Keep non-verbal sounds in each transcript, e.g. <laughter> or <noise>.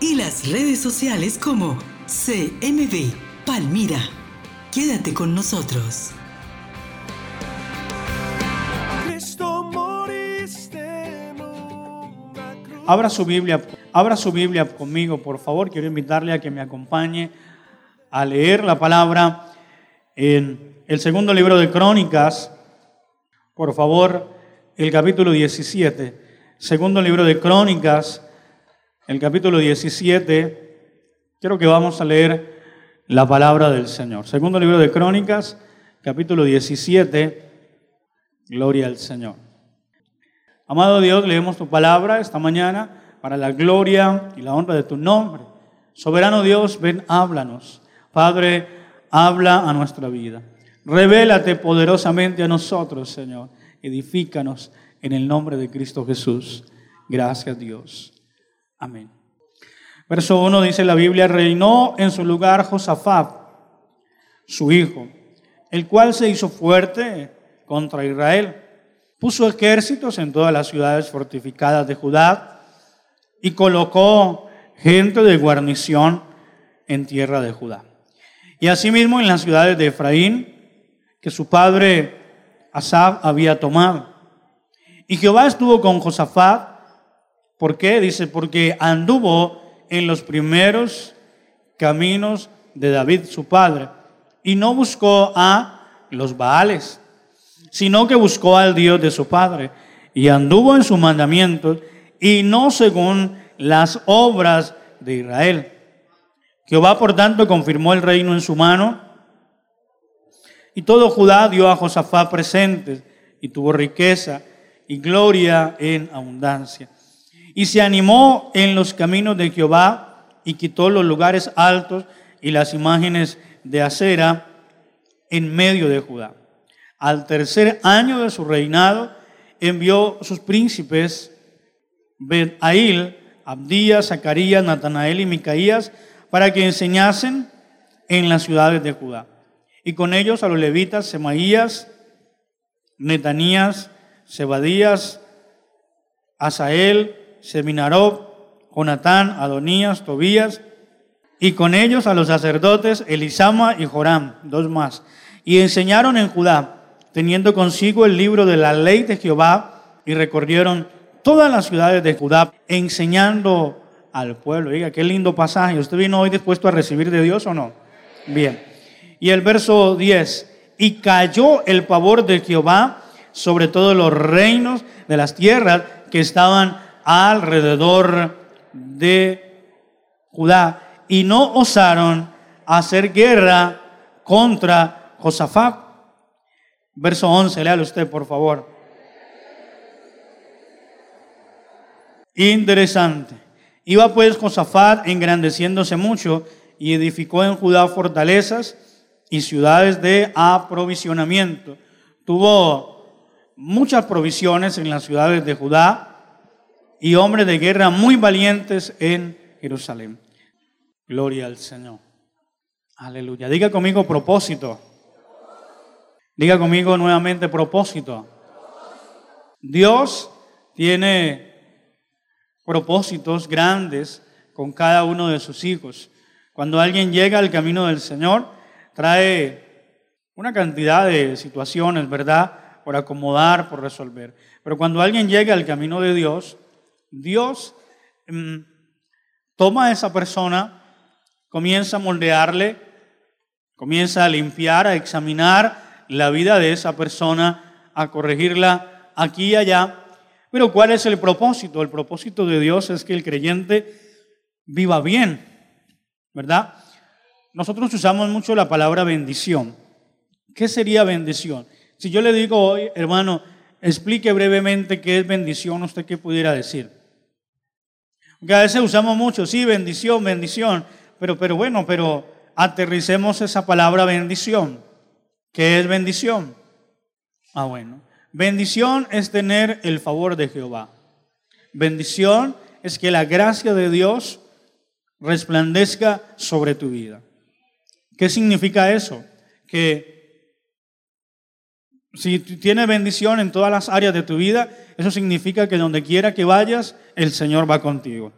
y las redes sociales como CMB Palmira. Quédate con nosotros. Abra su Biblia, abra su Biblia conmigo, por favor. Quiero invitarle a que me acompañe a leer la palabra en el segundo libro de Crónicas. Por favor, el capítulo 17. Segundo libro de Crónicas, el capítulo 17. Quiero que vamos a leer la palabra del Señor. Segundo libro de Crónicas, capítulo 17. Gloria al Señor. Amado Dios, leemos tu palabra esta mañana para la gloria y la honra de tu nombre. Soberano Dios, ven, háblanos. Padre, habla a nuestra vida. Revélate poderosamente a nosotros, Señor. Edifícanos en el nombre de Cristo Jesús. Gracias, Dios. Amén. Verso 1 dice la Biblia, reinó en su lugar Josafat, su hijo, el cual se hizo fuerte contra Israel puso ejércitos en todas las ciudades fortificadas de Judá y colocó gente de guarnición en tierra de Judá. Y asimismo en las ciudades de Efraín, que su padre Asab había tomado. Y Jehová estuvo con Josafat. ¿Por qué? Dice, porque anduvo en los primeros caminos de David, su padre, y no buscó a los Baales sino que buscó al Dios de su padre y anduvo en sus mandamientos y no según las obras de Israel. Jehová, por tanto, confirmó el reino en su mano y todo Judá dio a Josafat presentes y tuvo riqueza y gloria en abundancia. Y se animó en los caminos de Jehová y quitó los lugares altos y las imágenes de acera en medio de Judá. Al tercer año de su reinado, envió sus príncipes, Ben-Ail, Abdías, Zacarías, Natanael y Micaías, para que enseñasen en las ciudades de Judá. Y con ellos a los levitas, Semaías, Netanías, Sebadías, Asael, Seminarob, Jonatán, Adonías, Tobías, y con ellos a los sacerdotes Elisama y Joram, dos más. Y enseñaron en Judá teniendo consigo el libro de la ley de Jehová, y recorrieron todas las ciudades de Judá, enseñando al pueblo. Diga, qué lindo pasaje. ¿Usted vino hoy dispuesto a recibir de Dios o no? Bien. Y el verso 10, y cayó el pavor de Jehová sobre todos los reinos de las tierras que estaban alrededor de Judá, y no osaron hacer guerra contra Josafat Verso 11, léalo usted, por favor. Interesante. Iba pues Josafat engrandeciéndose mucho y edificó en Judá fortalezas y ciudades de aprovisionamiento. Tuvo muchas provisiones en las ciudades de Judá y hombres de guerra muy valientes en Jerusalén. Gloria al Señor. Aleluya. Diga conmigo propósito. Diga conmigo nuevamente propósito. Dios tiene propósitos grandes con cada uno de sus hijos. Cuando alguien llega al camino del Señor, trae una cantidad de situaciones, ¿verdad? Por acomodar, por resolver. Pero cuando alguien llega al camino de Dios, Dios mm, toma a esa persona, comienza a moldearle, comienza a limpiar, a examinar, la vida de esa persona, a corregirla aquí y allá. Pero ¿cuál es el propósito? El propósito de Dios es que el creyente viva bien, ¿verdad? Nosotros usamos mucho la palabra bendición. ¿Qué sería bendición? Si yo le digo hoy, hermano, explique brevemente qué es bendición, ¿usted qué pudiera decir? A veces usamos mucho, sí, bendición, bendición. Pero, pero bueno, pero aterricemos esa palabra bendición. ¿Qué es bendición? Ah, bueno. Bendición es tener el favor de Jehová. Bendición es que la gracia de Dios resplandezca sobre tu vida. ¿Qué significa eso? Que si tienes bendición en todas las áreas de tu vida, eso significa que donde quiera que vayas, el Señor va contigo.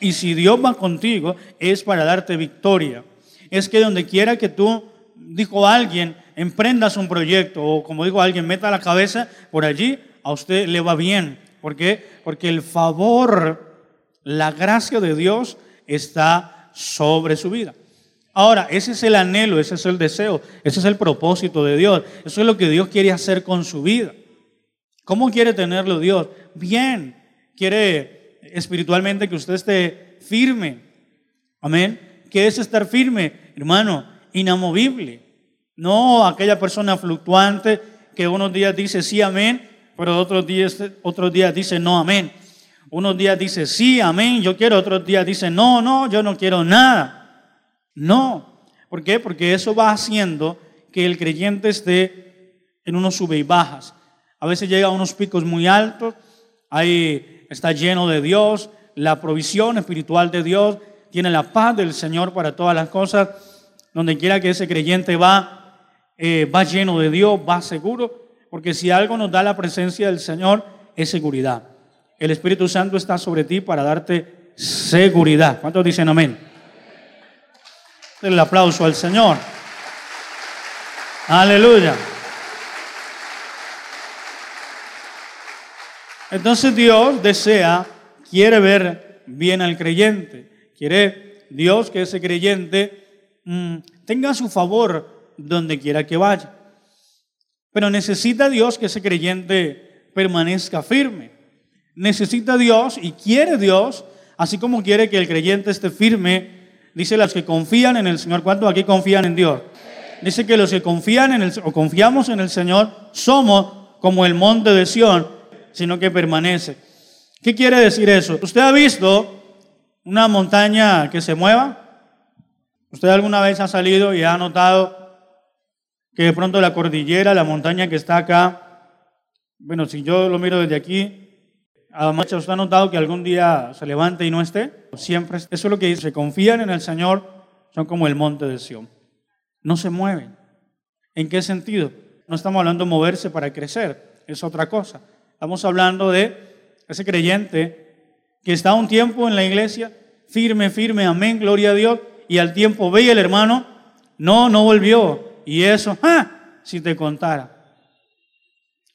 Y si Dios va contigo, es para darte victoria. Es que donde quiera que tú, dijo alguien, emprendas un proyecto, o como dijo alguien, meta la cabeza por allí, a usted le va bien. ¿Por qué? Porque el favor, la gracia de Dios está sobre su vida. Ahora, ese es el anhelo, ese es el deseo, ese es el propósito de Dios. Eso es lo que Dios quiere hacer con su vida. ¿Cómo quiere tenerlo Dios? Bien. Quiere espiritualmente que usted esté firme. Amén. ¿Qué es estar firme? Hermano, inamovible. No aquella persona fluctuante que unos días dice sí, amén, pero otros días, otros días dice no, amén. Unos días dice, sí, amén, yo quiero, otros días dice, no, no, yo no quiero nada. No. ¿Por qué? Porque eso va haciendo que el creyente esté en unos sube y bajas. A veces llega a unos picos muy altos, ahí está lleno de Dios, la provisión espiritual de Dios, tiene la paz del Señor para todas las cosas. Donde quiera que ese creyente va, eh, va lleno de Dios, va seguro, porque si algo nos da la presencia del Señor es seguridad. El Espíritu Santo está sobre ti para darte seguridad. ¿Cuántos dicen amén? El aplauso al Señor. Aleluya. Entonces Dios desea, quiere ver bien al creyente. Quiere Dios que ese creyente mm, tenga su favor donde quiera que vaya. Pero necesita Dios que ese creyente permanezca firme necesita Dios y quiere Dios, así como quiere que el creyente esté firme. Dice los que confían en el Señor. ¿Cuántos aquí confían en Dios? Dice que los que confían en el o confiamos en el Señor somos como el monte de Sión, sino que permanece. ¿Qué quiere decir eso? ¿Usted ha visto una montaña que se mueva? ¿Usted alguna vez ha salido y ha notado que de pronto la cordillera, la montaña que está acá, bueno, si yo lo miro desde aquí, Además, ¿usted ha notado que algún día se levante y no esté? Siempre, eso es lo que dice, confían en el Señor, son como el monte de Sión. No se mueven. ¿En qué sentido? No estamos hablando de moverse para crecer, es otra cosa. Estamos hablando de ese creyente que está un tiempo en la iglesia, firme, firme, amén, gloria a Dios, y al tiempo ve el hermano, no, no volvió. Y eso, ah, si te contara.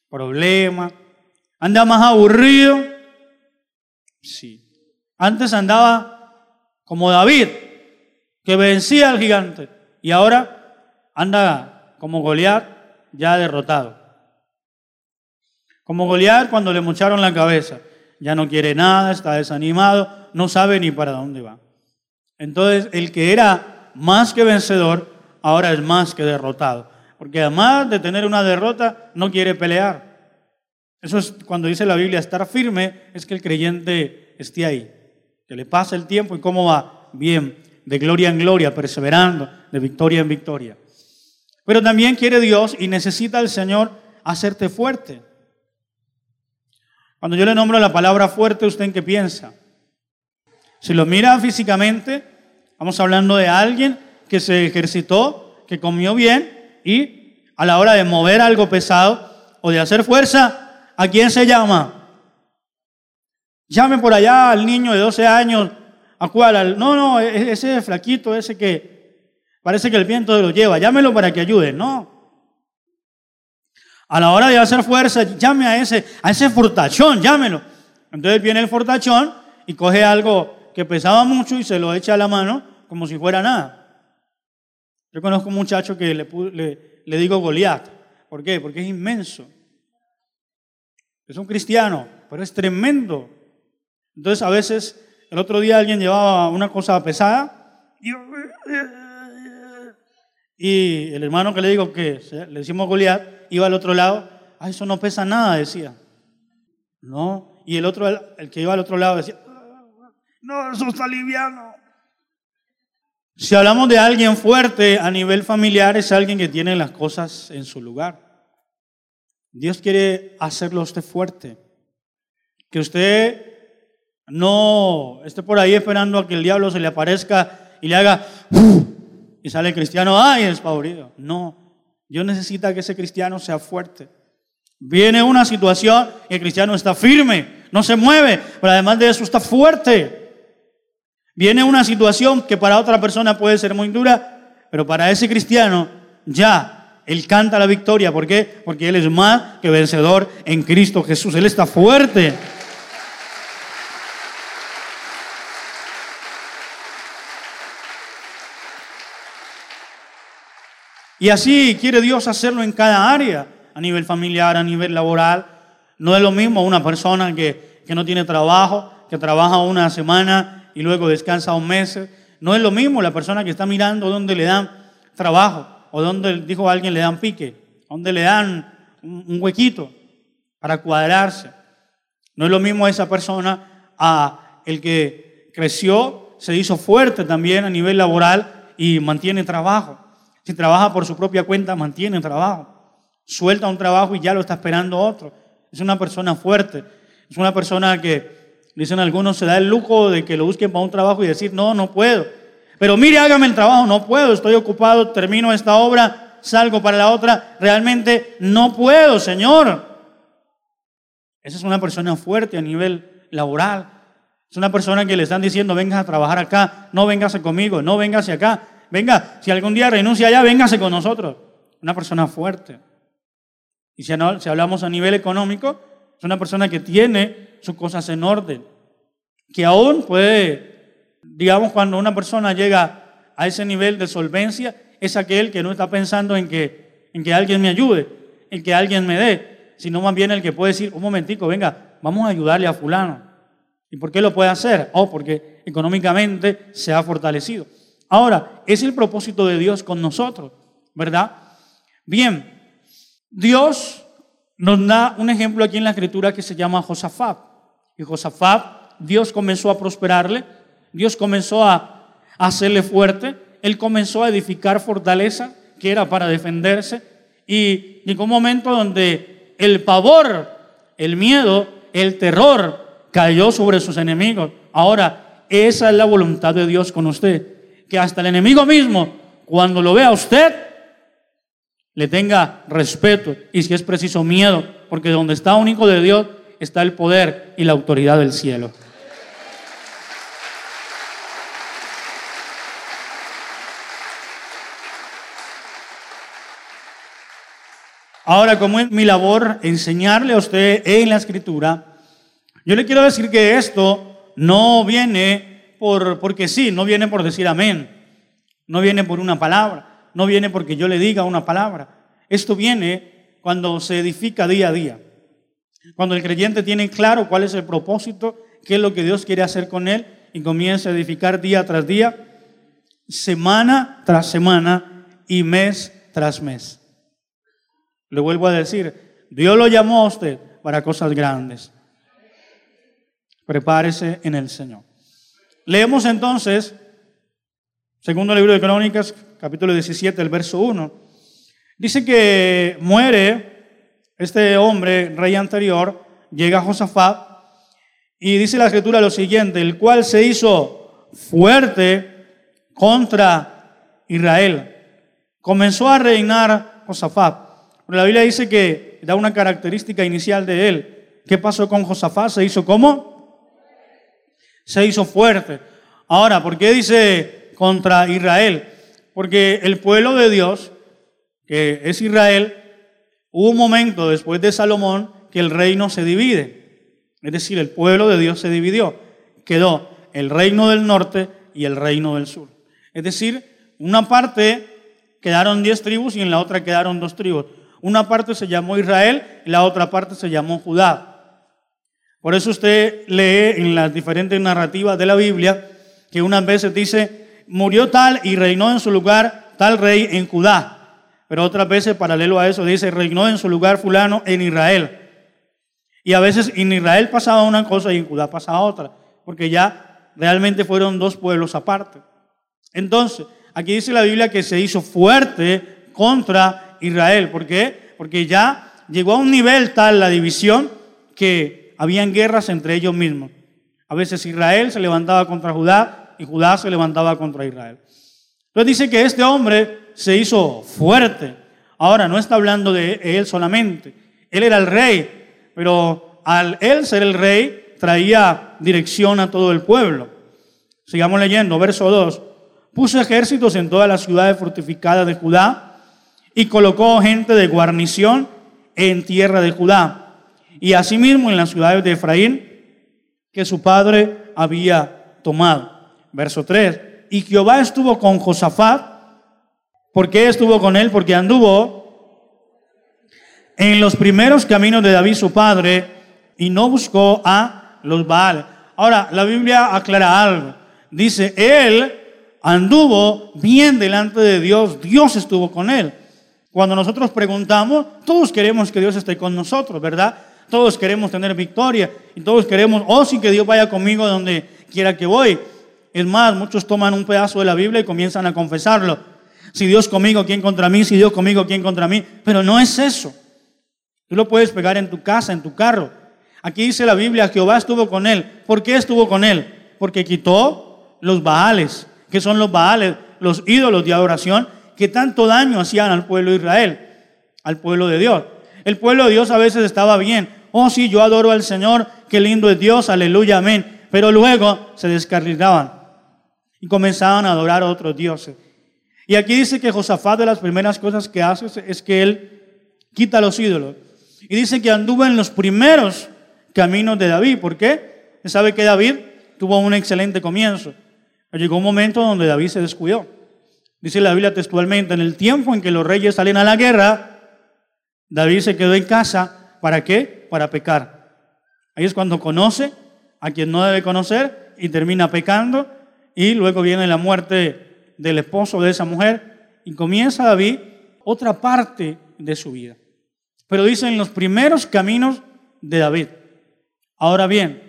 Problema, anda más aburrido, Sí. Antes andaba como David, que vencía al gigante, y ahora anda como Goliat, ya derrotado. Como Goliat cuando le mocharon la cabeza, ya no quiere nada, está desanimado, no sabe ni para dónde va. Entonces, el que era más que vencedor, ahora es más que derrotado. Porque además de tener una derrota, no quiere pelear. Eso es cuando dice la Biblia estar firme, es que el creyente esté ahí, que le pase el tiempo y cómo va bien, de gloria en gloria, perseverando, de victoria en victoria. Pero también quiere Dios y necesita el Señor hacerte fuerte. Cuando yo le nombro la palabra fuerte, ¿usted en qué piensa? Si lo mira físicamente, vamos hablando de alguien que se ejercitó, que comió bien y a la hora de mover algo pesado o de hacer fuerza, ¿A quién se llama? Llame por allá al niño de 12 años. ¿A cuál? no, no, e-, e-, ese flaquito, ese que parece que el viento lo lleva. Llámelo para que ayude. No. A la hora de hacer fuerza, llame a ese, a ese fortachón, llámelo. Entonces viene el fortachón y coge algo que pesaba mucho y se lo echa a la mano como si fuera nada. Yo conozco un muchacho que le, le, le digo Goliat. ¿Por qué? Porque es inmenso. Es un cristiano, pero es tremendo. Entonces a veces el otro día alguien llevaba una cosa pesada y el hermano que le digo que le decimos Goliat iba al otro lado, ah, eso no pesa nada, decía. No, y el otro, el que iba al otro lado decía, No, eso está liviano. Si hablamos de alguien fuerte a nivel familiar, es alguien que tiene las cosas en su lugar. Dios quiere hacerlo usted fuerte. Que usted no esté por ahí esperando a que el diablo se le aparezca y le haga y sale el cristiano, ay, despavorido. No, Dios necesita que ese cristiano sea fuerte. Viene una situación y el cristiano está firme, no se mueve, pero además de eso está fuerte. Viene una situación que para otra persona puede ser muy dura, pero para ese cristiano ya él canta la victoria. ¿Por qué? Porque él es más que vencedor en Cristo Jesús. Él está fuerte. Y así quiere Dios hacerlo en cada área, a nivel familiar, a nivel laboral. No es lo mismo una persona que, que no tiene trabajo, que trabaja una semana y luego descansa un mes. No es lo mismo la persona que está mirando donde le dan trabajo o donde, dijo alguien, le dan pique, donde le dan un huequito para cuadrarse. No es lo mismo esa persona a el que creció, se hizo fuerte también a nivel laboral y mantiene trabajo. Si trabaja por su propia cuenta, mantiene trabajo. Suelta un trabajo y ya lo está esperando otro. Es una persona fuerte. Es una persona que, dicen algunos, se da el lujo de que lo busquen para un trabajo y decir, no, no puedo. Pero mire, hágame el trabajo, no puedo, estoy ocupado, termino esta obra, salgo para la otra. Realmente no puedo, Señor. Esa es una persona fuerte a nivel laboral. Es una persona que le están diciendo, vengas a trabajar acá, no vengase conmigo, no vengase acá venga, si algún día renuncia allá, véngase con nosotros. Una persona fuerte. Y si hablamos a nivel económico, es una persona que tiene sus cosas en orden. Que aún puede, digamos, cuando una persona llega a ese nivel de solvencia, es aquel que no está pensando en que, en que alguien me ayude, en que alguien me dé, sino más bien el que puede decir, un momentico, venga, vamos a ayudarle a fulano. ¿Y por qué lo puede hacer? Oh, porque económicamente se ha fortalecido. Ahora, es el propósito de Dios con nosotros, ¿verdad? Bien, Dios nos da un ejemplo aquí en la escritura que se llama Josafat. Y Josafat, Dios comenzó a prosperarle, Dios comenzó a hacerle fuerte, Él comenzó a edificar fortaleza que era para defenderse. Y llegó un momento donde el pavor, el miedo, el terror cayó sobre sus enemigos. Ahora, esa es la voluntad de Dios con usted que hasta el enemigo mismo, cuando lo vea a usted, le tenga respeto y si es preciso miedo, porque donde está un hijo de Dios está el poder y la autoridad del cielo. Ahora, como es mi labor enseñarle a usted en la escritura, yo le quiero decir que esto no viene por, porque sí, no viene por decir amén, no viene por una palabra, no viene porque yo le diga una palabra. Esto viene cuando se edifica día a día, cuando el creyente tiene claro cuál es el propósito, qué es lo que Dios quiere hacer con él y comienza a edificar día tras día, semana tras semana y mes tras mes. Le vuelvo a decir, Dios lo llamó a usted para cosas grandes. Prepárese en el Señor. Leemos entonces, segundo libro de Crónicas, capítulo 17, el verso 1. Dice que muere este hombre, rey anterior, llega Josafat, y dice la escritura lo siguiente, el cual se hizo fuerte contra Israel. Comenzó a reinar Josafat. La Biblia dice que da una característica inicial de él. ¿Qué pasó con Josafat? Se hizo como? se hizo fuerte. Ahora, ¿por qué dice contra Israel? Porque el pueblo de Dios, que es Israel, hubo un momento después de Salomón que el reino se divide. Es decir, el pueblo de Dios se dividió. Quedó el reino del norte y el reino del sur. Es decir, una parte quedaron diez tribus y en la otra quedaron dos tribus. Una parte se llamó Israel y la otra parte se llamó Judá. Por eso usted lee en las diferentes narrativas de la Biblia que unas veces dice, murió tal y reinó en su lugar tal rey en Judá. Pero otras veces, paralelo a eso, dice, reinó en su lugar fulano en Israel. Y a veces en Israel pasaba una cosa y en Judá pasaba otra, porque ya realmente fueron dos pueblos aparte. Entonces, aquí dice la Biblia que se hizo fuerte contra Israel. ¿Por qué? Porque ya llegó a un nivel tal la división que habían guerras entre ellos mismos. A veces Israel se levantaba contra Judá y Judá se levantaba contra Israel. Entonces dice que este hombre se hizo fuerte. Ahora, no está hablando de él solamente. Él era el rey, pero al él ser el rey, traía dirección a todo el pueblo. Sigamos leyendo, verso 2. Puso ejércitos en todas las ciudades fortificadas de Judá y colocó gente de guarnición en tierra de Judá y asimismo en las ciudades de Efraín que su padre había tomado. Verso 3. Y Jehová estuvo con Josafat. ¿Por qué estuvo con él? Porque anduvo en los primeros caminos de David su padre y no buscó a los Baal. Ahora, la Biblia aclara algo. Dice, él anduvo bien delante de Dios, Dios estuvo con él. Cuando nosotros preguntamos, todos queremos que Dios esté con nosotros, ¿verdad? Todos queremos tener victoria y todos queremos, oh sí, que Dios vaya conmigo donde quiera que voy. Es más, muchos toman un pedazo de la Biblia y comienzan a confesarlo. Si Dios conmigo, ¿quién contra mí? Si Dios conmigo, ¿quién contra mí? Pero no es eso. Tú lo puedes pegar en tu casa, en tu carro. Aquí dice la Biblia, Jehová estuvo con él. ¿Por qué estuvo con él? Porque quitó los baales. ¿Qué son los baales? Los ídolos de adoración que tanto daño hacían al pueblo de Israel, al pueblo de Dios. El pueblo de Dios a veces estaba bien, oh sí, yo adoro al Señor, qué lindo es Dios, aleluya, amén. Pero luego se descarrilaban y comenzaban a adorar a otros dioses. Y aquí dice que Josafat de las primeras cosas que hace es que él quita los ídolos. Y dice que anduvo en los primeros caminos de David. ¿Por qué? Sabe que David tuvo un excelente comienzo. Llegó un momento donde David se descuidó. Dice la Biblia textualmente, en el tiempo en que los reyes salen a la guerra, David se quedó en casa. ¿Para qué? para pecar. Ahí es cuando conoce a quien no debe conocer y termina pecando y luego viene la muerte del esposo de esa mujer y comienza David otra parte de su vida. Pero dice en los primeros caminos de David. Ahora bien,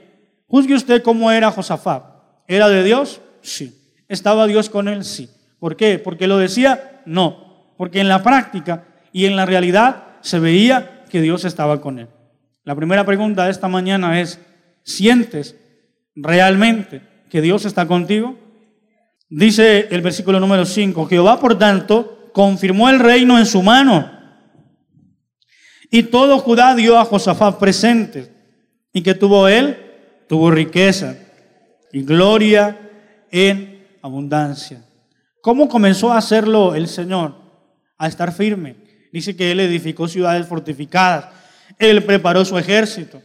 juzgue usted cómo era Josafat. ¿Era de Dios? Sí. ¿Estaba Dios con él? Sí. ¿Por qué? ¿Porque lo decía? No. Porque en la práctica y en la realidad se veía que Dios estaba con él. La primera pregunta de esta mañana es, ¿sientes realmente que Dios está contigo? Dice el versículo número 5, Jehová por tanto confirmó el reino en su mano y todo Judá dio a Josafat presentes. ¿Y que tuvo él? Tuvo riqueza y gloria en abundancia. ¿Cómo comenzó a hacerlo el Señor? A estar firme. Dice que él edificó ciudades fortificadas él preparó su ejército.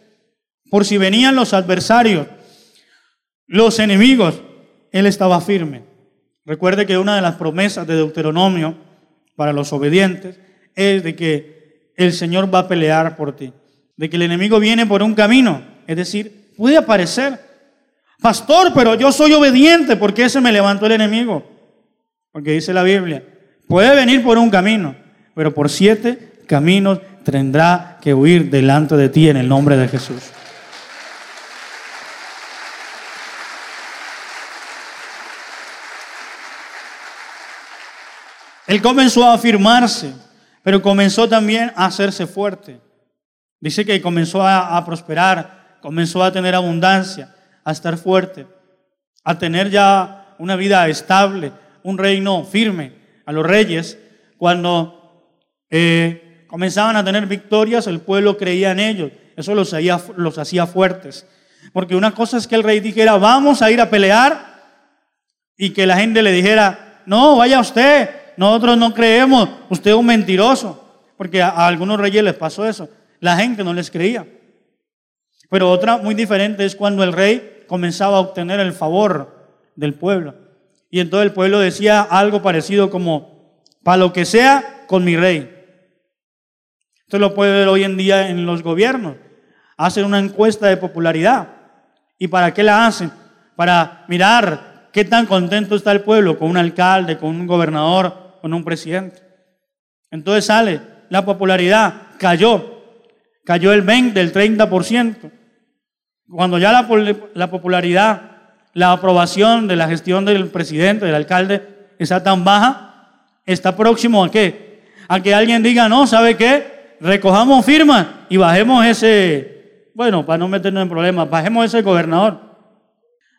Por si venían los adversarios, los enemigos, Él estaba firme. Recuerde que una de las promesas de Deuteronomio para los obedientes es de que el Señor va a pelear por ti. De que el enemigo viene por un camino. Es decir, puede aparecer. Pastor, pero yo soy obediente. ¿Por qué se me levantó el enemigo? Porque dice la Biblia, puede venir por un camino, pero por siete caminos tendrá que huir delante de ti en el nombre de Jesús. Él comenzó a afirmarse, pero comenzó también a hacerse fuerte. Dice que comenzó a, a, prosperar, comenzó a tener abundancia, a estar fuerte, a tener ya una vida estable, un reino firme. A los reyes, cuando eh, comenzaban a tener victorias, el pueblo creía en ellos. Eso los hacía, los hacía fuertes. Porque una cosa es que el rey dijera, vamos a ir a pelear, y que la gente le dijera, no, vaya usted, nosotros no creemos, usted es un mentiroso. Porque a, a algunos reyes les pasó eso. La gente no les creía. Pero otra muy diferente es cuando el rey comenzaba a obtener el favor del pueblo. Y entonces el pueblo decía algo parecido como, para lo que sea, con mi rey. Usted lo puede ver hoy en día en los gobiernos. Hacen una encuesta de popularidad. ¿Y para qué la hacen? Para mirar qué tan contento está el pueblo con un alcalde, con un gobernador, con un presidente. Entonces sale, la popularidad cayó. Cayó el 20, el 30%. Cuando ya la, la popularidad la aprobación de la gestión del presidente, del alcalde, está tan baja, está próximo a qué? A que alguien diga, no, ¿sabe qué? Recojamos firmas y bajemos ese, bueno, para no meternos en problemas, bajemos ese gobernador.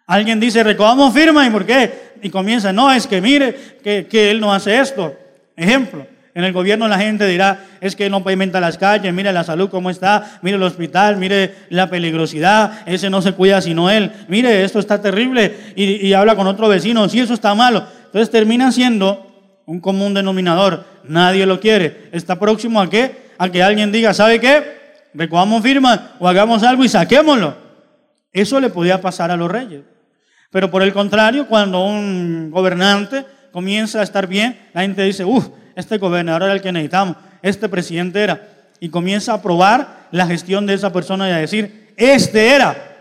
Alguien dice, recojamos firmas y ¿por qué? Y comienza, no, es que mire que, que él no hace esto. Ejemplo, en el gobierno la gente dirá, es que no pavimenta las calles, mire la salud cómo está, mire el hospital, mire la peligrosidad, ese no se cuida sino él, mire esto está terrible y, habla con otro vecino, sí, eso está malo. Entonces termina siendo un común denominador, nadie lo quiere. Está próximo a qué? A que alguien diga, ¿sabe qué? Recogamos firmas o hagamos algo y saquémoslo. Eso le podía pasar a los reyes. Pero por el contrario, cuando un gobernante comienza a estar bien, la gente dice, uff, este gobernador era el que necesitamos, este presidente era. Y comienza a aprobar la gestión de esa persona y a decir, este era.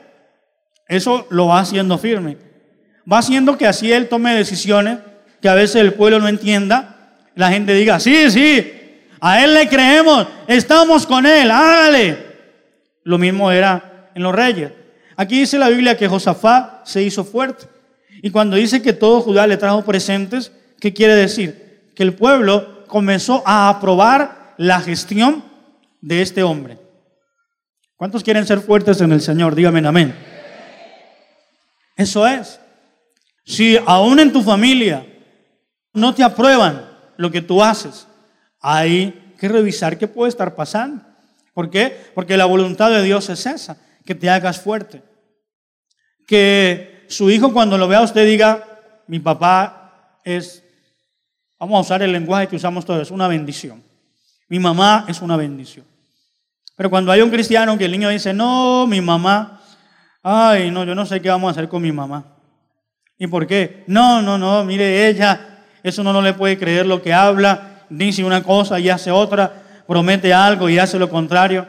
Eso lo va haciendo firme. Va haciendo que así él tome decisiones que a veces el pueblo no entienda. La gente diga, sí, sí, a él le creemos, estamos con él, hágale. Lo mismo era en los reyes. Aquí dice la Biblia que Josafat se hizo fuerte. Y cuando dice que todo Judá le trajo presentes, ¿qué quiere decir? Que el pueblo comenzó a aprobar la gestión de este hombre. ¿Cuántos quieren ser fuertes en el Señor? Dígame amén. Eso es. Si aún en tu familia no te aprueban lo que tú haces, hay que revisar qué puede estar pasando. ¿Por qué? Porque la voluntad de Dios es esa, que te hagas fuerte. Que su hijo cuando lo vea usted diga, mi papá es Vamos a usar el lenguaje que usamos todos, es una bendición. Mi mamá es una bendición. Pero cuando hay un cristiano que el niño dice, no, mi mamá, ay, no, yo no sé qué vamos a hacer con mi mamá. ¿Y por qué? No, no, no, mire, ella, eso no, le puede creer lo que habla, dice una cosa y hace otra, promete algo y hace lo contrario.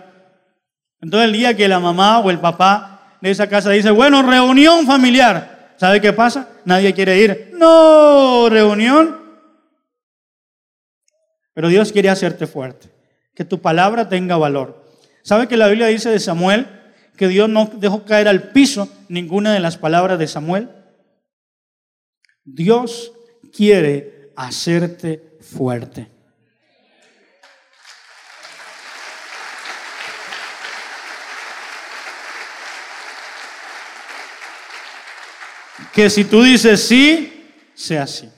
Entonces el día que la mamá o el papá de esa casa dice, bueno, reunión familiar, ¿sabe qué pasa? Nadie quiere ir. No, reunión pero Dios quiere hacerte fuerte, que tu palabra tenga valor. ¿Sabe que la Biblia dice de Samuel que Dios no dejó caer al piso ninguna de las palabras de Samuel? Dios quiere hacerte fuerte. Que si tú dices sí, sea así.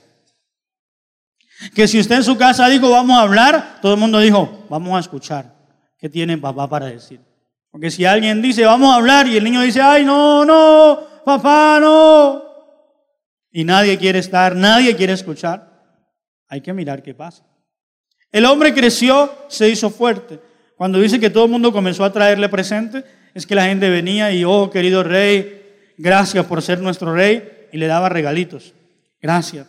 Que si usted en su casa dijo, vamos a hablar, todo el mundo dijo, vamos a escuchar. ¿Qué tiene papá para decir? Porque si alguien dice, vamos a hablar, y el niño dice, ay, no, no, papá, no. Y nadie quiere estar, nadie quiere escuchar. Hay que mirar qué pasa. El hombre creció, se hizo fuerte. Cuando dice que todo el mundo comenzó a traerle presente, es que la gente venía y, oh, querido rey, gracias por ser nuestro rey, y le daba regalitos. Gracias.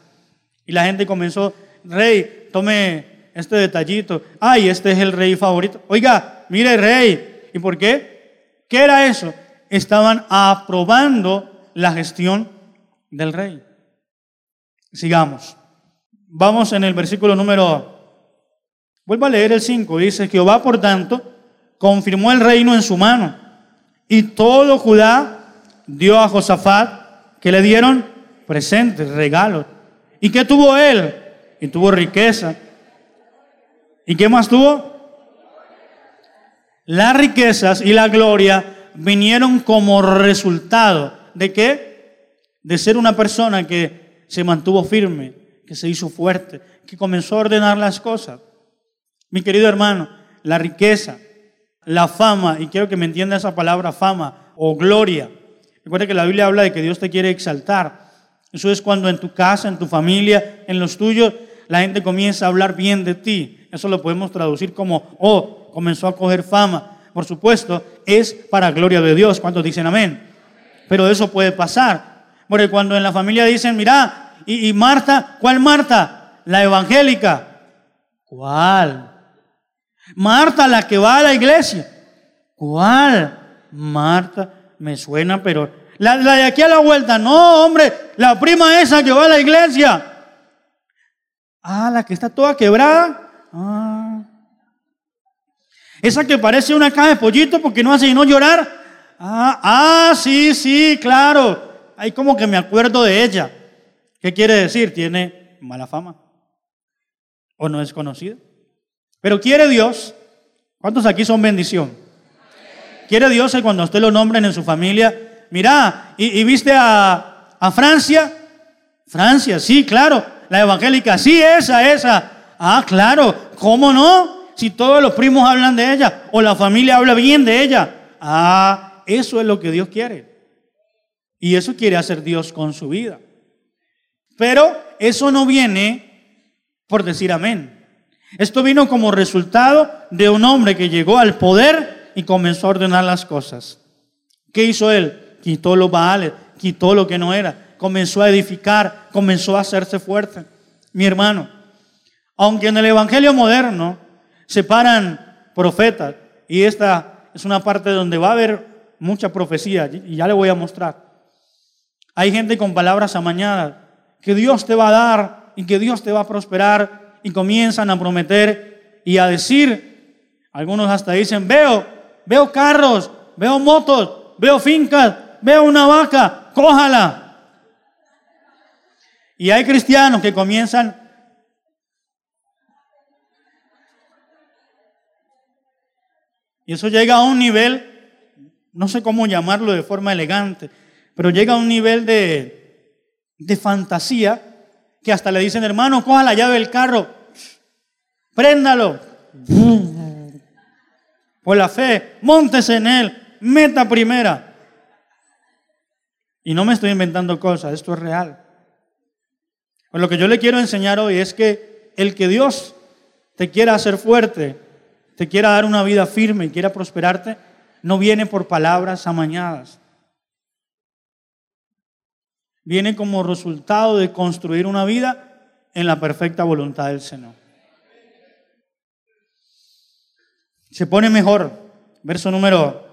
Y la gente comenzó, rey, tome este detallito. Ay, este es el rey favorito. Oiga, mire, rey. ¿Y por qué? ¿Qué era eso? Estaban aprobando la gestión del rey. Sigamos. Vamos en el versículo número... Vuelvo a leer el 5. Dice, Jehová, por tanto, confirmó el reino en su mano. Y todo Judá dio a Josafat, que le dieron presentes, regalos. ¿Y qué tuvo él? Y tuvo riqueza. ¿Y qué más tuvo? Las riquezas y la gloria vinieron como resultado de qué? De ser una persona que se mantuvo firme, que se hizo fuerte, que comenzó a ordenar las cosas. Mi querido hermano, la riqueza, la fama, y quiero que me entienda esa palabra fama o gloria. Recuerda que la Biblia habla de que Dios te quiere exaltar. Eso es cuando en tu casa, en tu familia, en los tuyos, la gente comienza a hablar bien de ti. Eso lo podemos traducir como, oh, comenzó a coger fama. Por supuesto, es para gloria de Dios. ¿Cuántos dicen amén? Pero eso puede pasar. Porque cuando en la familia dicen, mira, y, Marta, ¿cuál Marta? La evangélica. ¿Cuál? Marta, la que va a la iglesia. ¿Cuál? Marta, me suena, pero la, la, de aquí a la vuelta, no, hombre, la prima esa que va a la iglesia. Ah, la que está toda quebrada. Ah. Esa que parece una caja de pollito porque no hace sino llorar. Ah, ah, sí, sí, claro. Hay como que me acuerdo de ella. ¿Qué quiere decir? Tiene mala fama. O no es conocida. Pero quiere Dios. ¿Cuántos aquí son bendición? Quiere Dios que cuando usted lo nombren en su familia, mira, ¿y, viste a, a Francia? Francia, sí, claro. La evangélica, sí, esa, esa. Ah, claro, ¿cómo no? Si todos los primos hablan de ella o la familia habla bien de ella. Ah, eso es lo que Dios quiere. Y eso quiere hacer Dios con su vida. Pero eso no viene por decir amén. Esto vino como resultado de un hombre que llegó al poder y comenzó a ordenar las cosas. ¿Qué hizo él? Quitó los baales, quitó lo que no era, comenzó a edificar, comenzó a hacerse fuerte. Mi hermano, aunque en el Evangelio moderno se paran profetas, y esta es una parte donde va a haber mucha profecía, y ya le voy a mostrar. Hay gente con palabras amañadas que Dios te va a dar y que Dios te va a prosperar y comienzan a prometer y a decir, algunos hasta dicen, veo, veo carros, veo motos, veo fincas, veo una vaca, cójala. Y hay cristianos que comienzan Y eso llega a un nivel, no sé cómo llamarlo de forma elegante, pero llega a un nivel de, de fantasía que hasta le dicen, hermano, coja la llave del carro, préndalo. Por la fe, montese en él, meta primera. Y no me estoy inventando cosas, esto es real. Pues lo que yo le quiero enseñar hoy es que el que Dios te quiera hacer fuerte, te quiera dar una vida firme y quiera prosperarte, no viene por palabras amañadas. Viene como resultado de construir una vida en la perfecta voluntad del Señor. Se pone mejor. Verso número.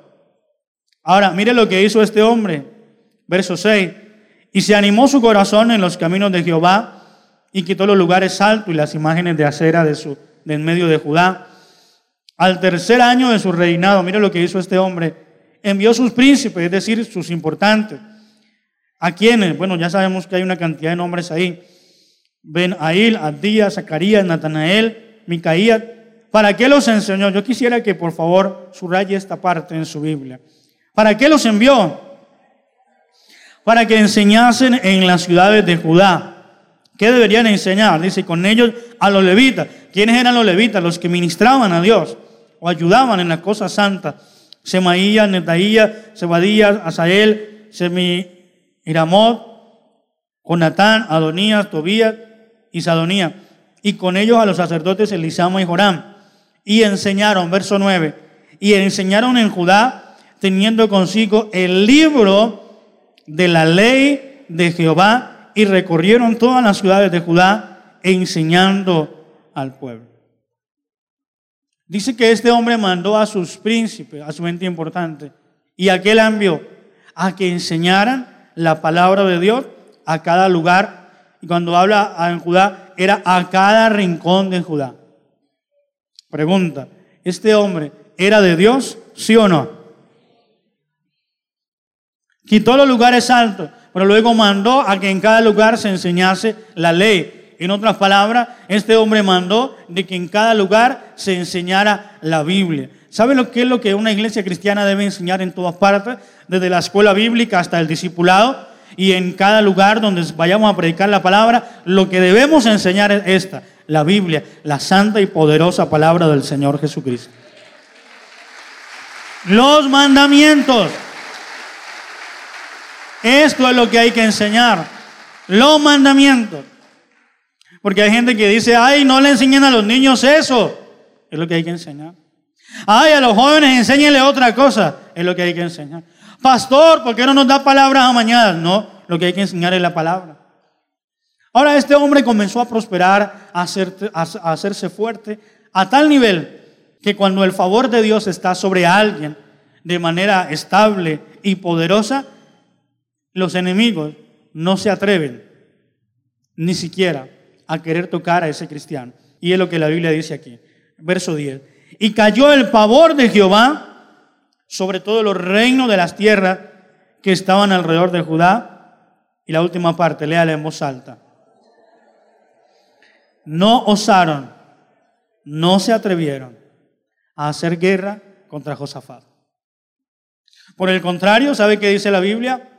Ahora, mire lo que hizo este hombre. Verso 6. Y se animó su corazón en los caminos de Jehová y quitó los lugares altos y las imágenes de acera de su, en medio de Judá al tercer año de su reinado, mire lo que hizo este hombre, envió sus príncipes, es decir, sus importantes. ¿A quiénes? Bueno, ya sabemos que hay una cantidad de nombres ahí. Ben Ail, Abdías, Zacarías, Natanael, Micaías. ¿Para qué los enseñó? Yo quisiera que por favor subraye esta parte en su Biblia. ¿Para qué los envió? Para que enseñasen en las ciudades de Judá. ¿Qué deberían enseñar? Dice, con ellos a los levitas. ¿Quiénes eran los levitas? Los que ministraban a Dios o ayudaban en las cosas santas. Semaías, Netaía, Sebadías, Asael, Semiramot, Jonatán, Adonías, Tobías y Sadonía. Y con ellos a los sacerdotes Elisama y Joram. Y enseñaron, verso 9, y enseñaron en Judá, teniendo consigo el libro de la ley de Jehová, y recorrieron todas las ciudades de Judá, enseñando al pueblo. Dice que este hombre mandó a sus príncipes, a su gente importante, y a qué envió? A que enseñaran la palabra de Dios a cada lugar. Y cuando habla en Judá, era a cada rincón de Judá. Pregunta, ¿este hombre era de Dios? ¿Sí o no? Quitó los lugares altos, pero luego mandó a que en cada lugar se enseñase la ley. En otras palabras, este hombre mandó de que en cada lugar se enseñara la Biblia. ¿Sabe lo que es lo que una iglesia cristiana debe enseñar en todas partes? Desde la escuela bíblica hasta el discipulado y en cada lugar donde vayamos a predicar la palabra, lo que debemos enseñar es esta, la Biblia, la santa y poderosa palabra del Señor Jesucristo. Los mandamientos. Esto es lo que hay que enseñar. Los mandamientos. Porque hay gente que dice, ay, no le enseñen a los niños eso. Es lo que hay que enseñar. Ay, a los jóvenes enséñenle otra cosa. Es lo que hay que enseñar. Pastor, ¿por qué no nos da palabras amañadas? No, lo que hay que enseñar es la palabra. Ahora este hombre comenzó a prosperar, a, a hacerse fuerte, a tal nivel que cuando el favor de Dios está sobre alguien de manera estable y poderosa, los enemigos no se atreven ni siquiera a querer tocar a ese cristiano. Y es lo que la Biblia dice aquí. Verso 10. Y cayó el pavor de Jehová sobre todos los reinos de las tierras que estaban alrededor de Judá Y la última parte, léala en voz alta. No osaron, no se atrevieron a hacer guerra contra Josafat. Por el contrario, ¿sabe qué dice la Biblia?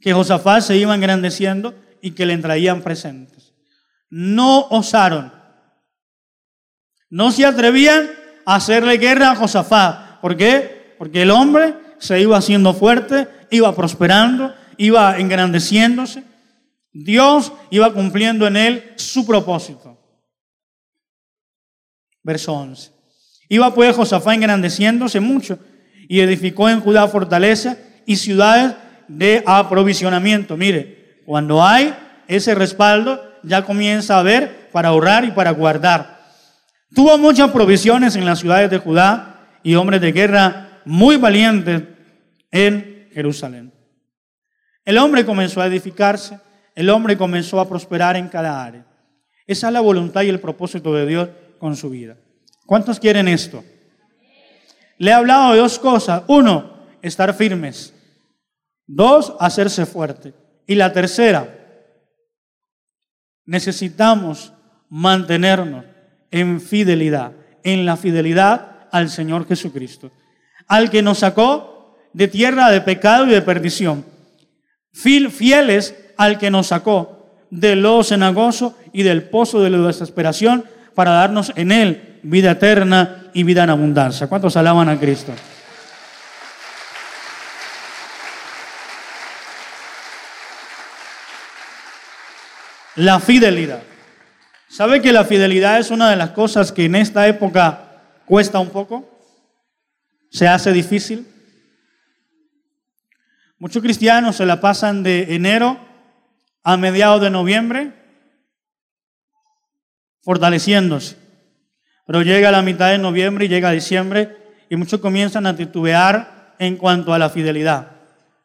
Que Josafat se iba engrandeciendo y que le traían presentes. No osaron, no se atrevían a hacerle guerra a Josafat. ¿Por qué? Porque el hombre se iba haciendo fuerte, iba prosperando, iba engrandeciéndose. Dios iba cumpliendo en él su propósito. Verso 11. Iba pues Josafat engrandeciéndose mucho y edificó en Judá fortaleza y ciudades de aprovisionamiento. Mire, cuando hay ese respaldo, ya comienza a haber para ahorrar y para guardar. Tuvo muchas provisiones en las ciudades de Judá y hombres de guerra muy valientes en Jerusalén. El hombre comenzó a edificarse, el hombre comenzó a prosperar en cada área. Esa es la voluntad y el propósito de Dios con su vida. ¿Cuántos quieren esto? Le he hablado de dos cosas. Uno, estar firmes. Dos, hacerse fuerte. Y la tercera, necesitamos mantenernos en fidelidad, en la fidelidad al Señor Jesucristo, al que nos sacó de tierra de pecado y de perdición, fieles al que nos sacó del lodo cenagoso y del pozo de la desesperación para darnos en él vida eterna y vida en abundancia. ¿Cuántos alaban a Cristo? La fidelidad. ¿Sabe que la fidelidad es una de las cosas que en esta época cuesta un poco? ¿Se hace difícil? Muchos cristianos se la pasan de enero a mediados de noviembre fortaleciéndose. Pero llega la mitad de noviembre y llega diciembre y muchos comienzan a titubear en cuanto a la fidelidad.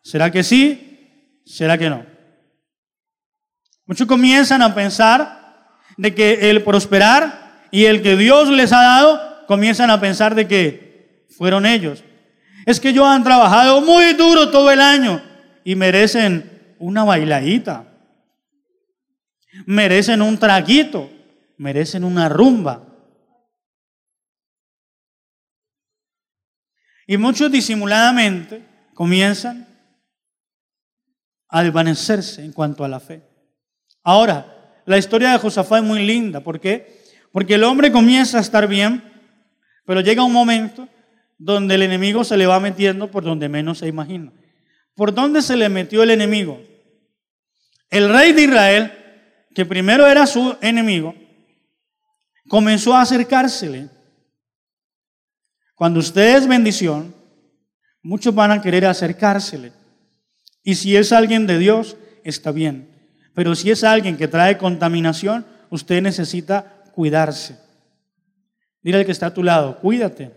¿Será que sí? ¿Será que no? Muchos comienzan a pensar de que el prosperar y el que Dios les ha dado, comienzan a pensar de que fueron ellos. Es que ellos han trabajado muy duro todo el año y merecen una bailadita. Merecen un traguito, merecen una rumba. Y muchos disimuladamente comienzan a desvanecerse en cuanto a la fe. Ahora, la historia de Josafat es muy linda. ¿Por qué? Porque el hombre comienza a estar bien, pero llega un momento donde el enemigo se le va metiendo por donde menos se imagina. ¿Por dónde se le metió el enemigo? El rey de Israel, que primero era su enemigo, comenzó a acercársele. Cuando usted es bendición, muchos van a querer acercársele. Y si es alguien de Dios, está bien. Pero si es alguien que trae contaminación, usted necesita cuidarse. Dile al que está a tu lado, cuídate.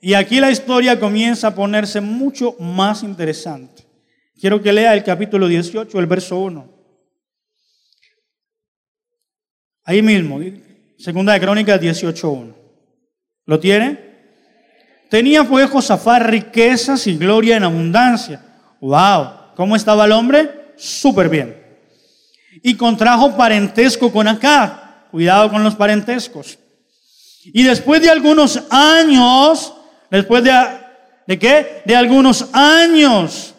Y aquí la historia comienza a ponerse mucho más interesante. Quiero que lea el capítulo 18, el verso 1. Ahí mismo, segunda de Crónicas 18.1. ¿Lo tiene? Tenía pues Josafat riquezas y gloria en abundancia. ¡Wow! ¿Cómo estaba el hombre? Súper bien. Y contrajo parentesco con acá. Cuidado con los parentescos. Y después de algunos años, después de, ¿de qué? De algunos años.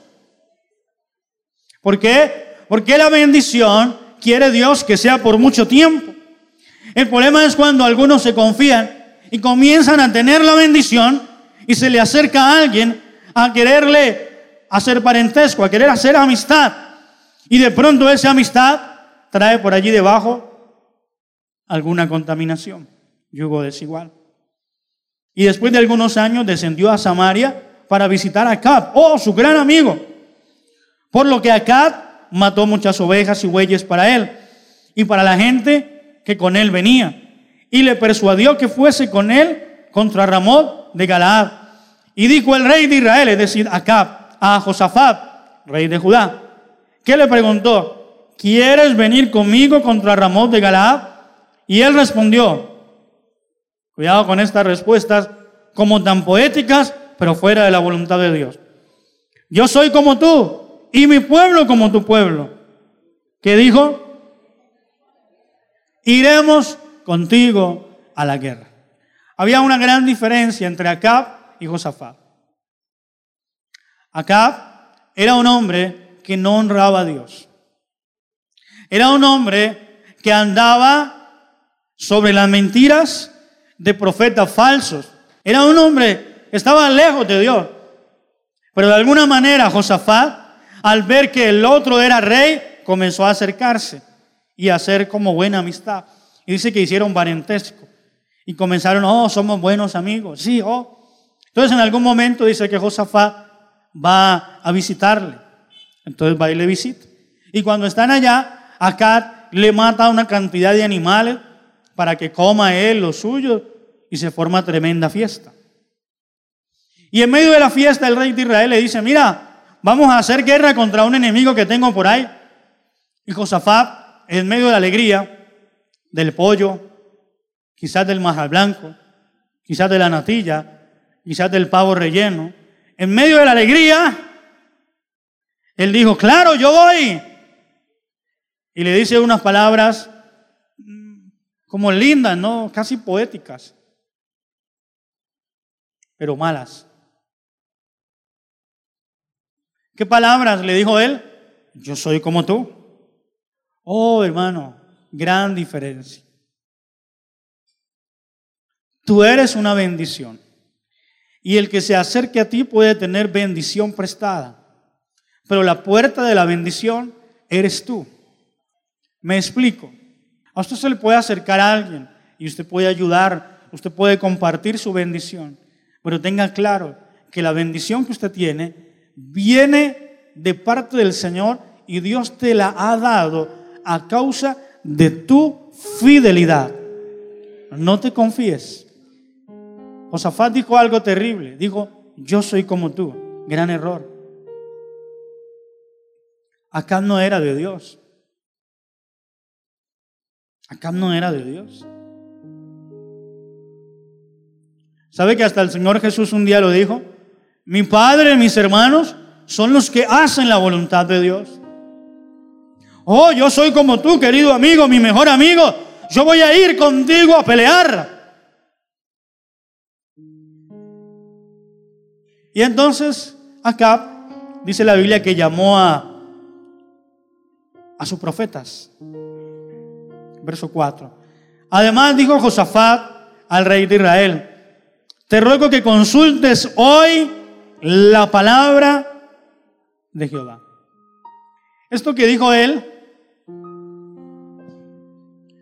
¿Por qué? Porque la bendición quiere Dios que sea por mucho tiempo. El problema es cuando algunos se confían y comienzan a tener la bendición y se le acerca a alguien a quererle hacer parentesco, a querer hacer amistad. Y de pronto esa amistad trae por allí debajo alguna contaminación, yugo desigual. Y después de algunos años descendió a Samaria para visitar a Acab, oh, su gran amigo. Por lo que Acab mató muchas ovejas y bueyes para él y para la gente que con él venía. Y le persuadió que fuese con él contra Ramón de Galaad. Y dijo el rey de Israel, es decir, Acab, a Josafat, rey de Judá, que le preguntó, ¿quieres venir conmigo contra Ramón de Galaad? Y él respondió, cuidado con estas respuestas, como tan poéticas, pero fuera de la voluntad de Dios. Yo soy como tú, y mi pueblo como tu pueblo. ¿Qué dijo? Iremos contigo a la guerra. Había una gran diferencia entre Acab y Josafat. Acab era un hombre que no honraba a Dios. Era un hombre que andaba sobre las mentiras de profetas falsos. Era un hombre que estaba lejos de Dios. Pero de alguna manera Josafat, al ver que el otro era rey, comenzó a acercarse y a hacer como buena amistad. Y dice que hicieron parentesco. Y comenzaron, oh, somos buenos amigos. Sí, oh. Entonces en algún momento dice que Josafat va a visitarle. Entonces va y le visita. Y cuando están allá, acá le mata una cantidad de animales para que coma él lo suyo y se forma tremenda fiesta. Y en medio de la fiesta el rey de Israel le dice, mira, vamos a hacer guerra contra un enemigo que tengo por ahí. Y Josafat, en medio de la alegría del pollo, quizás del majal blanco, quizás de la natilla, quizás del pavo relleno, en medio de la alegría, él dijo, claro, yo voy. Y le dice unas palabras mm, como lindas, ¿no? Casi poéticas, pero malas. ¿Qué palabras le dijo él? Yo soy como tú. Oh, hermano, gran diferencia. Tú eres una bendición. Y el que se acerque a ti puede tener bendición prestada. Pero la puerta de la bendición eres tú. Me explico. A usted se le puede acercar a alguien y usted puede ayudar, usted puede compartir su bendición. Pero tenga claro que la bendición que usted tiene viene de parte del Señor y Dios te la ha dado a causa de tu fidelidad. No te confíes. Josafat dijo algo terrible. Dijo, yo soy como tú. Gran error. Acá no era de Dios. Acá no era de Dios. ¿Sabe que hasta el Señor Jesús un día lo dijo? Mi padre mis hermanos son los que hacen la voluntad de Dios. Oh, yo soy como tú, querido amigo, mi mejor amigo. Yo voy a ir contigo a pelear. Y entonces acá dice la Biblia que llamó a, a sus profetas. Verso 4. Además dijo Josafat al rey de Israel, te ruego que consultes hoy la palabra de Jehová. Esto que dijo él,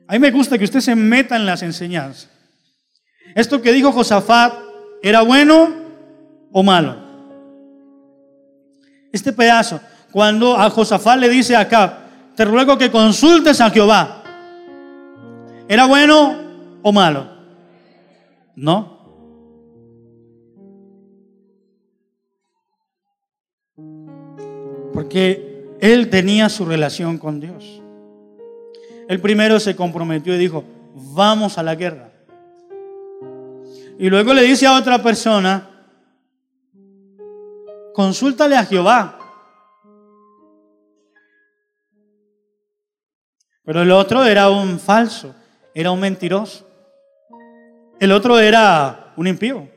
a mí me gusta que usted se meta en las enseñanzas. Esto que dijo Josafat, ¿era bueno o malo? Este pedazo, cuando a Josafat le dice acá, te ruego que consultes a Jehová, ¿era bueno o malo? No. Porque él tenía su relación con Dios. El primero se comprometió y dijo, vamos a la guerra. Y luego le dice a otra persona, consúltale a Jehová. Pero el otro era un falso, era un mentiroso. El otro era un impío.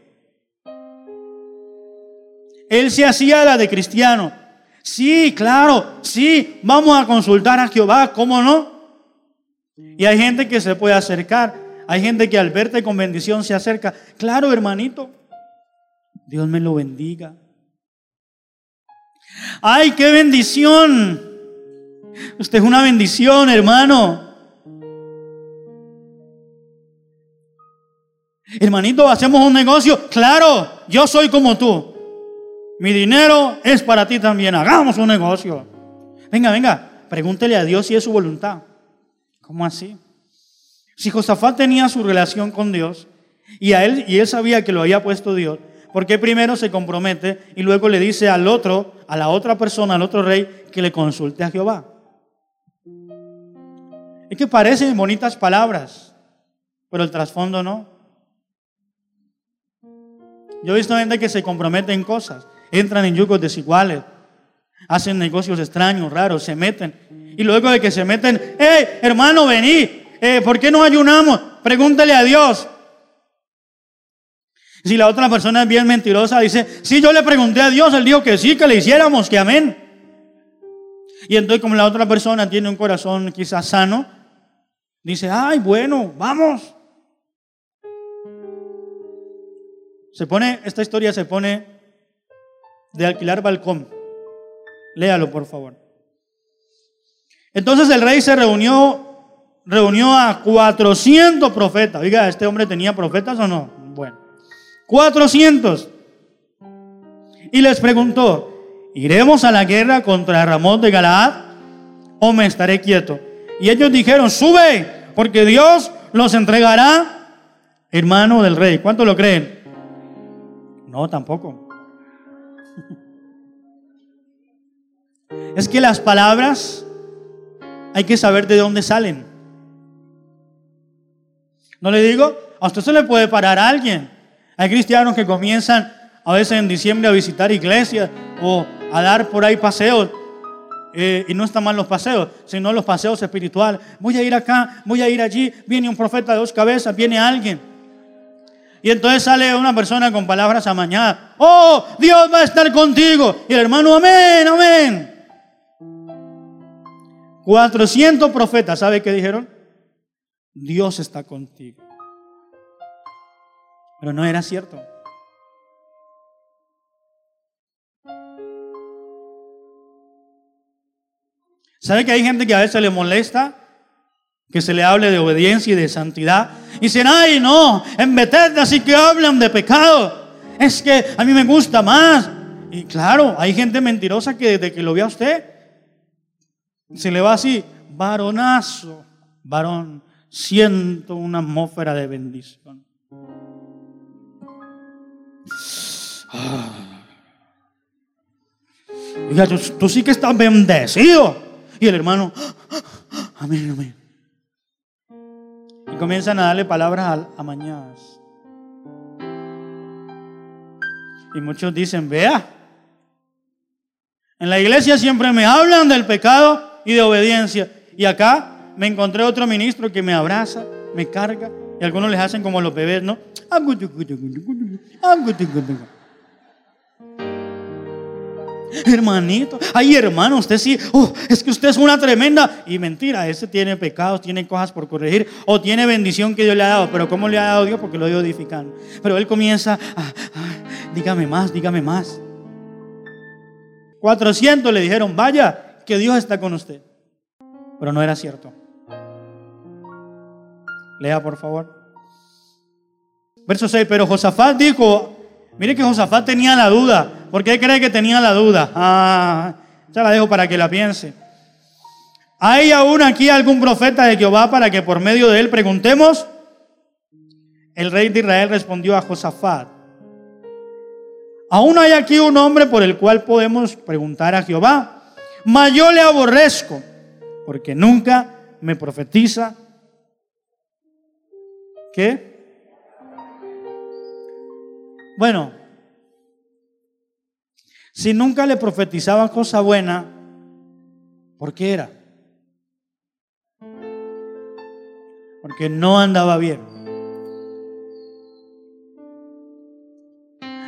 Él se hacía la de cristiano, Sí, claro, sí, vamos a consultar a Jehová, ¿cómo no? Y hay gente que se puede acercar, hay gente que al verte con bendición se acerca. Claro, hermanito, Dios me lo bendiga. ¡Ay, qué bendición! Usted es una bendición, hermano. Hermanito, hacemos un negocio. Claro, yo soy como tú. Mi dinero es para ti también. Hagamos un negocio. Venga, venga, pregúntele a Dios si es su voluntad. ¿Cómo así? Si Josafat tenía su relación con Dios y, a él, y él sabía que lo había puesto Dios, ¿por qué primero se compromete y luego le dice al otro, a la otra persona, al otro rey, que le consulte a Jehová? Es que parecen bonitas palabras, pero el trasfondo no. Yo he visto gente que se compromete en cosas entran en yugos desiguales. hacen negocios extraños, raros, se meten. Y luego de que se meten, hey, hermano, vení, eh, ¿por qué no ayunamos? Pregúntale a Dios. Si la otra persona es bien mentirosa, dice, sí, yo le pregunté a Dios, él dijo que sí, que le hiciéramos, que amén. Y entonces como la otra persona tiene un corazón quizás sano, dice, ay, bueno, vamos. Se pone, esta historia se pone de alquilar balcón. Léalo, por favor. Entonces el rey se reunió, reunió a 400 profetas. Oiga, ¿este hombre tenía profetas o no? Bueno, 400. Y les preguntó, ¿iremos a la guerra contra Ramón de Galaad o me estaré quieto? Y ellos dijeron, sube, porque Dios los entregará, hermano del rey. ¿Cuánto lo creen? No, tampoco. <laughs> Es que las palabras hay que saber de dónde salen. No le digo, a usted se le puede parar a alguien. Hay cristianos que comienzan a veces en diciembre a visitar iglesias o a dar por ahí paseos. Eh, y no están mal los paseos, sino los paseos espirituales. Voy a ir acá, voy a ir allí. Viene un profeta de dos cabezas, viene alguien. Y entonces sale una persona con palabras amañadas. Oh, Dios va a estar contigo. Y el hermano, amén, amén. 400 profetas, ¿sabe qué dijeron? Dios está contigo. Pero no era cierto. ¿Sabe que hay gente que a veces le molesta que se le hable de obediencia y de santidad? Y dicen, ay, no, en Bethesda sí que hablan de pecado. Es que a mí me gusta más. Y claro, hay gente mentirosa que desde que lo ve a usted, se le va así, varonazo, varón, siento una atmósfera de bendición. Ah. tú, sí que estás bendecido. Y el hermano, <gasps> amén, amén. Y comienzan a darle palabras amañadas. Y muchos dicen, vea, en la iglesia siempre me hablan del pecado y de obediencia. Y acá me encontré otro ministro que me abraza, me carga. Y algunos les hacen como los bebés, ¿no? Hermanito, ay hermano, usted sí, oh, es que usted es una tremenda. Y mentira, ese tiene pecados, tiene cosas por corregir o tiene bendición que Dios le ha dado. Pero ¿cómo le ha dado Dios? Porque lo dio edificando. Pero él comienza, dígame más, dígame más. 400 le dijeron, vaya, que Dios está con usted. Pero no era cierto. Lea por favor. Verso 6, pero Josafat dijo, mire que Josafat tenía la duda. ¿Por qué cree que tenía la duda? Ah, ya la dejo para que la piense. ¿Hay aún aquí algún profeta de Jehová para que por medio de él preguntemos? El rey de Israel respondió a Josafat. Aún hay aquí un hombre por el cual podemos preguntar a Jehová. Mas yo le aborrezco, porque nunca me profetiza. ¿Qué? Bueno, si nunca le profetizaban cosa buena, ¿por qué era? Porque no andaba bien.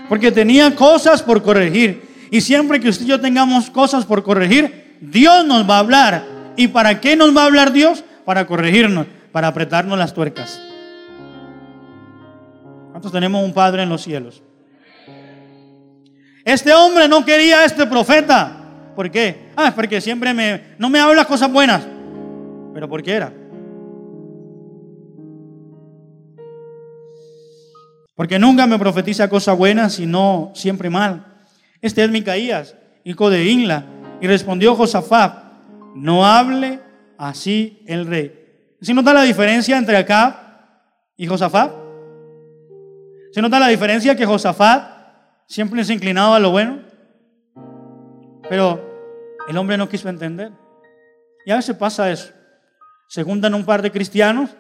Porque tenía cosas por corregir. Y siempre que usted y yo tengamos cosas por corregir, Dios nos va a hablar. ¿Y para qué nos va a hablar Dios? Para corregirnos, para apretarnos las tuercas. ¿Cuántos tenemos un Padre en los cielos? Este hombre no quería este profeta. ¿Por qué? Ah, es porque siempre me, no me habla cosas buenas. ¿Pero por qué era? Porque nunca me profetiza cosas buenas, sino siempre mal. Este es Micaías, hijo de Inla. Y respondió Josafat, no hable así el rey. ¿Se nota la diferencia entre acá y Josafat? ¿Se nota la diferencia que Josafat siempre se inclinado a lo bueno. Pero el hombre no quiso entender. Y a veces pasa eso. Se juntan un par de cristianos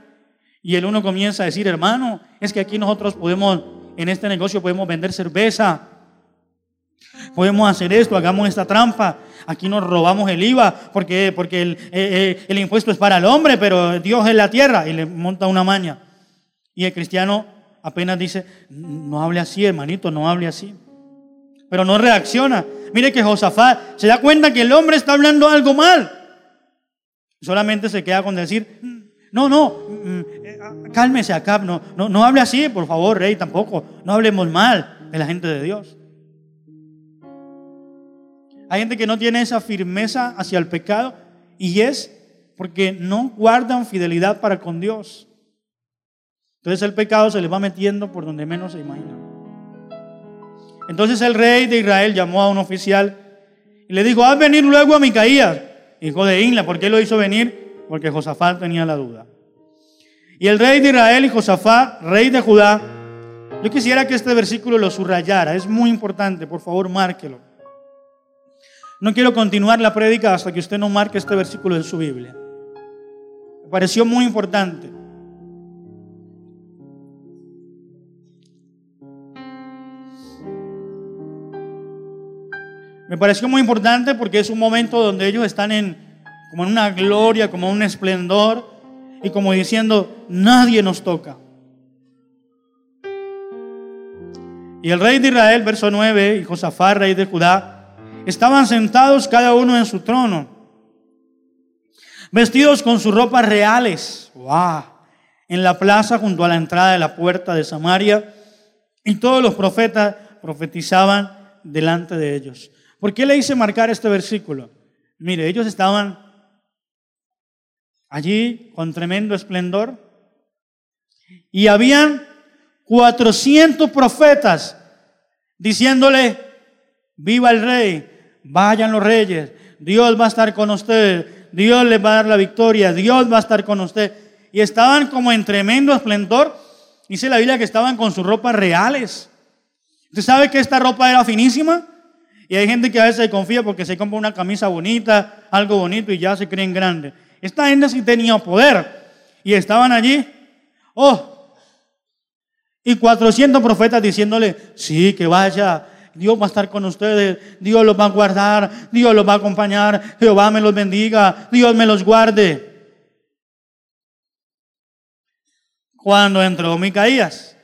y el uno comienza a decir, hermano, es que aquí nosotros podemos, en este negocio podemos vender cerveza. podemos hacer esto, hagamos esta trampa, aquí nos robamos el IVA porque, porque el, eh, eh, el impuesto es para el hombre, pero Dios es la tierra y le monta una maña. Y el cristiano apenas dice, no hable así, hermanito, no hable así. Pero no reacciona. Mire que Josafat se da cuenta que el hombre está hablando algo mal. Solamente se queda con decir, no, no, mm, eh, cálmese acá, no, no, no hable así, por favor, rey, tampoco. No hablemos mal de la gente de Dios. Hay gente que no tiene esa firmeza hacia el pecado y es porque no guardan fidelidad para con Dios. Entonces el pecado se les va metiendo por donde menos se imagina. Entonces el rey de Israel llamó a un oficial y le dijo, haz venir luego a Micaías, hijo de Inla. ¿Por qué lo hizo venir? Porque Josafat tenía la duda. Y el rey de Israel y Josafat, rey de Judá, yo quisiera que este versículo lo subrayara. Es muy importante, por favor, márquelo. No quiero continuar la prédica hasta que usted no marque este versículo en su Biblia. Me pareció muy importante. Me pareció muy importante porque es un momento donde ellos están en como en una gloria, como un esplendor y como diciendo, nadie nos toca. Y el rey de Israel, verso 9, y Josafat, rey de Judá, estaban sentados cada uno en su trono, vestidos con sus ropas reales, ¡Wow! en la plaza junto a la entrada de la puerta de Samaria, y todos los profetas profetizaban delante de ellos. ¿Por qué le hice marcar este versículo? Mire, ellos estaban allí con tremendo esplendor y habían 400 profetas diciéndole, viva el rey, vayan los reyes, Dios va a estar con ustedes, Dios les va a dar la victoria, Dios va a estar con usted. Y estaban como en tremendo esplendor. Dice la Biblia que estaban con sus ropas reales. ¿Usted sabe que esta ropa era finísima? Y hay gente que a veces se confía porque se compra una camisa bonita, algo bonito y ya se creen grandes. Esta gente sí tenía poder y estaban allí. Oh, y 400 profetas diciéndole, sí, que vaya, Dios va a estar con ustedes, Dios los va a guardar, Dios los va a acompañar, Jehová me los bendiga, Dios me los guarde. Cuando entró Micaías.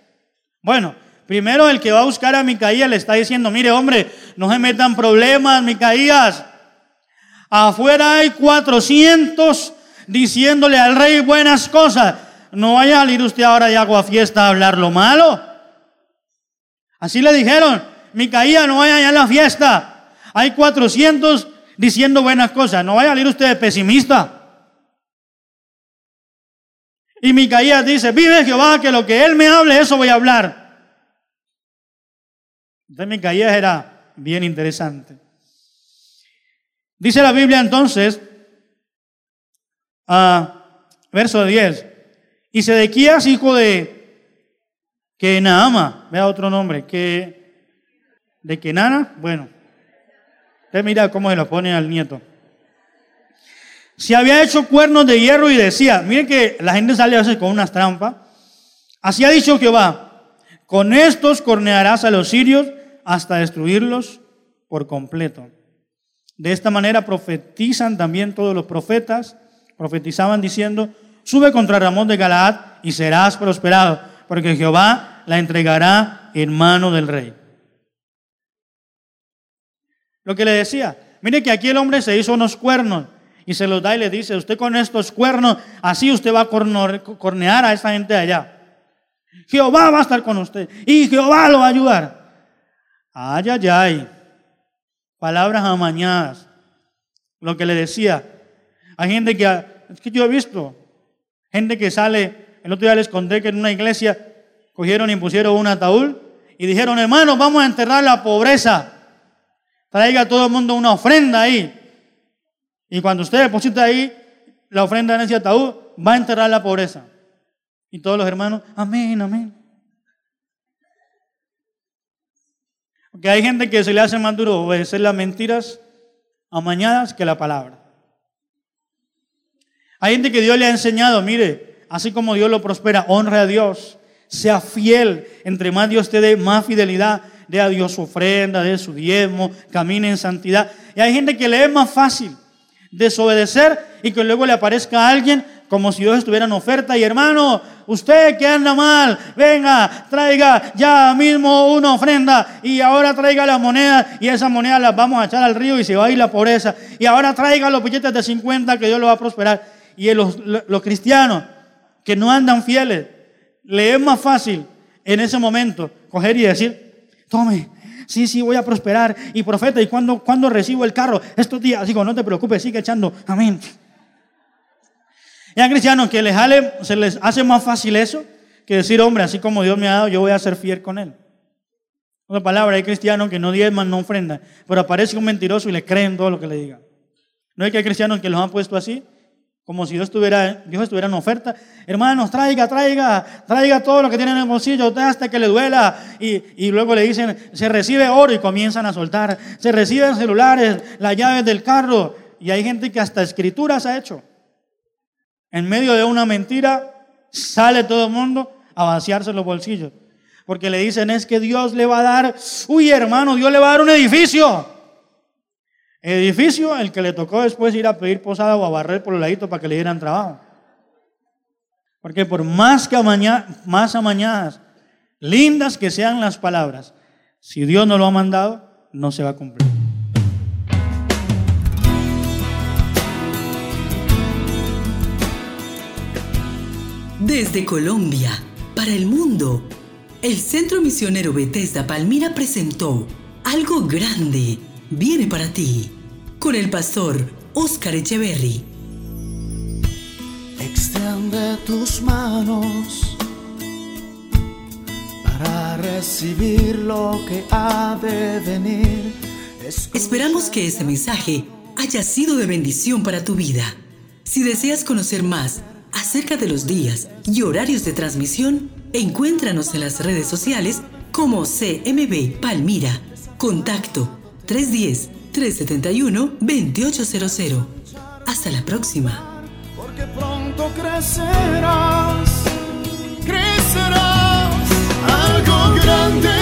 Bueno, Primero el que va a buscar a Micaías le está diciendo, mire hombre, no se metan problemas, Micaías. Afuera hay 400 diciéndole al rey buenas cosas. No vaya a salir usted ahora de agua fiesta a hablar lo malo. Así le dijeron, Micaías, no vaya allá a la fiesta. Hay 400 diciendo buenas cosas. No vaya a salir usted de pesimista. Y Micaías dice, vive Jehová, que lo que él me hable, eso voy a hablar. Entonces Micaías era bien interesante. Dice la Biblia entonces, a verso 10, y Sedequías, hijo de Kenaama, vea otro nombre, que de Kenana, bueno, usted mira cómo se lo pone al nieto. Se había hecho cuernos de hierro y decía, miren que la gente sale a veces con unas trampas. Así ha dicho Jehová, con estos cornearás a los sirios hasta destruirlos por completo. De esta manera profetizan también todos los profetas, profetizaban diciendo, sube contra Ramón de Galaad y serás prosperado, porque Jehová la entregará en mano del rey. Lo que le decía, mire que aquí el hombre se hizo unos cuernos y se los da y le dice, usted con estos cuernos, así usted va a cornear a esa gente de allá. Jehová va a estar con usted y Jehová lo va a ayudar. Ay, ay, ay. Palabras amañadas. Lo que le decía. Hay gente que, es que yo he visto, gente que sale, el otro día les conté que en una iglesia cogieron y pusieron un ataúd y dijeron, hermanos, vamos a enterrar la pobreza. Traiga a todo el mundo una ofrenda ahí. Y cuando usted deposita ahí la ofrenda en ese ataúd, va a enterrar la pobreza. Y todos los hermanos, amén, amén. Porque hay gente que se le hace más duro obedecer las mentiras amañadas que la palabra. Hay gente que Dios le ha enseñado, mire, así como Dios lo prospera, honra a Dios, sea fiel. Entre más Dios te dé, más fidelidad dé a Dios su ofrenda, dé su diezmo, camine en santidad. Y hay gente que le es más fácil desobedecer y que luego le aparezca a alguien como si Dios estuviera en oferta y hermano, usted que anda mal, venga, traiga ya mismo una ofrenda y ahora traiga las monedas y esas monedas las vamos a echar al río y se va a ir la pobreza. Y ahora traiga los billetes de 50 que Dios lo va a prosperar. Y los, los cristianos que no andan fieles, le es más fácil en ese momento coger y decir, tome, sí, sí, voy a prosperar. Y profeta, ¿y cuando, cuando recibo el carro? Estos días, digo, no te preocupes, sigue echando. Amén. Y hay cristianos que les se les hace más fácil eso que decir, hombre, así como Dios me ha dado, yo voy a ser fiel con Él. Otra palabra, hay cristianos que no diezman, no ofrendan, pero aparece un mentiroso y le creen todo lo que le diga. ¿No hay que hay cristianos que los han puesto así? Como si Dios estuviera, Dios estuviera en oferta. Hermanos, traiga, traiga, traiga todo lo que tiene en el bolsillo, hasta que le duela. Y, y, luego le dicen, se recibe oro y comienzan a soltar. Se reciben celulares, las llaves del carro. Y hay gente que hasta escrituras ha hecho. En medio de una mentira, sale todo el mundo a vaciarse los bolsillos. Porque le dicen, es que Dios le va a dar, uy hermano, Dios le va a dar un edificio. Edificio, el que le tocó después ir a pedir posada o a barrer por el ladito para que le dieran trabajo. Porque por más que más amañadas, lindas que sean las palabras, si Dios no lo ha mandado, no se va a cumplir. Desde Colombia, para el mundo, el Centro Misionero Bethesda Palmira presentó Algo Grande viene para ti con el pastor Oscar Echeverry. Extiende tus manos para recibir lo que ha de venir. Esperamos que este mensaje haya sido de bendición para tu vida. Si deseas conocer más acerca de los días y horarios de transmisión, encuéntranos en las redes sociales como CMB Palmira. Contacto 310-371-2800. Hasta la próxima. Porque pronto crecerás, crecerás algo grande.